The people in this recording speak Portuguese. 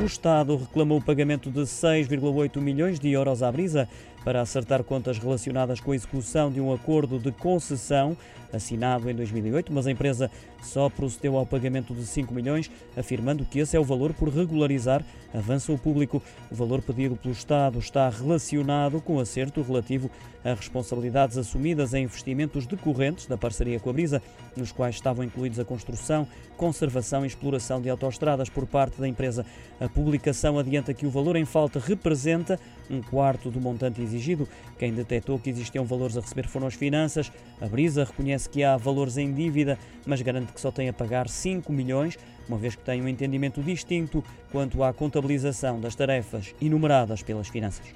O Estado reclamou o pagamento de 6,8 milhões de euros à Brisa para acertar contas relacionadas com a execução de um acordo de concessão assinado em 2008, mas a empresa só procedeu ao pagamento de 5 milhões, afirmando que esse é o valor por regularizar, avança o público. O valor pedido pelo Estado está relacionado com o acerto relativo a responsabilidades assumidas em investimentos decorrentes da parceria com a Brisa, nos quais estavam incluídos a construção, conservação e exploração de autoestradas por parte da empresa. A publicação adianta que o valor em falta representa um quarto do montante exigido. Quem detectou que existiam valores a receber foram as finanças. A Brisa reconhece que há valores em dívida, mas garante que só tem a pagar 5 milhões, uma vez que tem um entendimento distinto quanto à contabilização das tarefas enumeradas pelas finanças.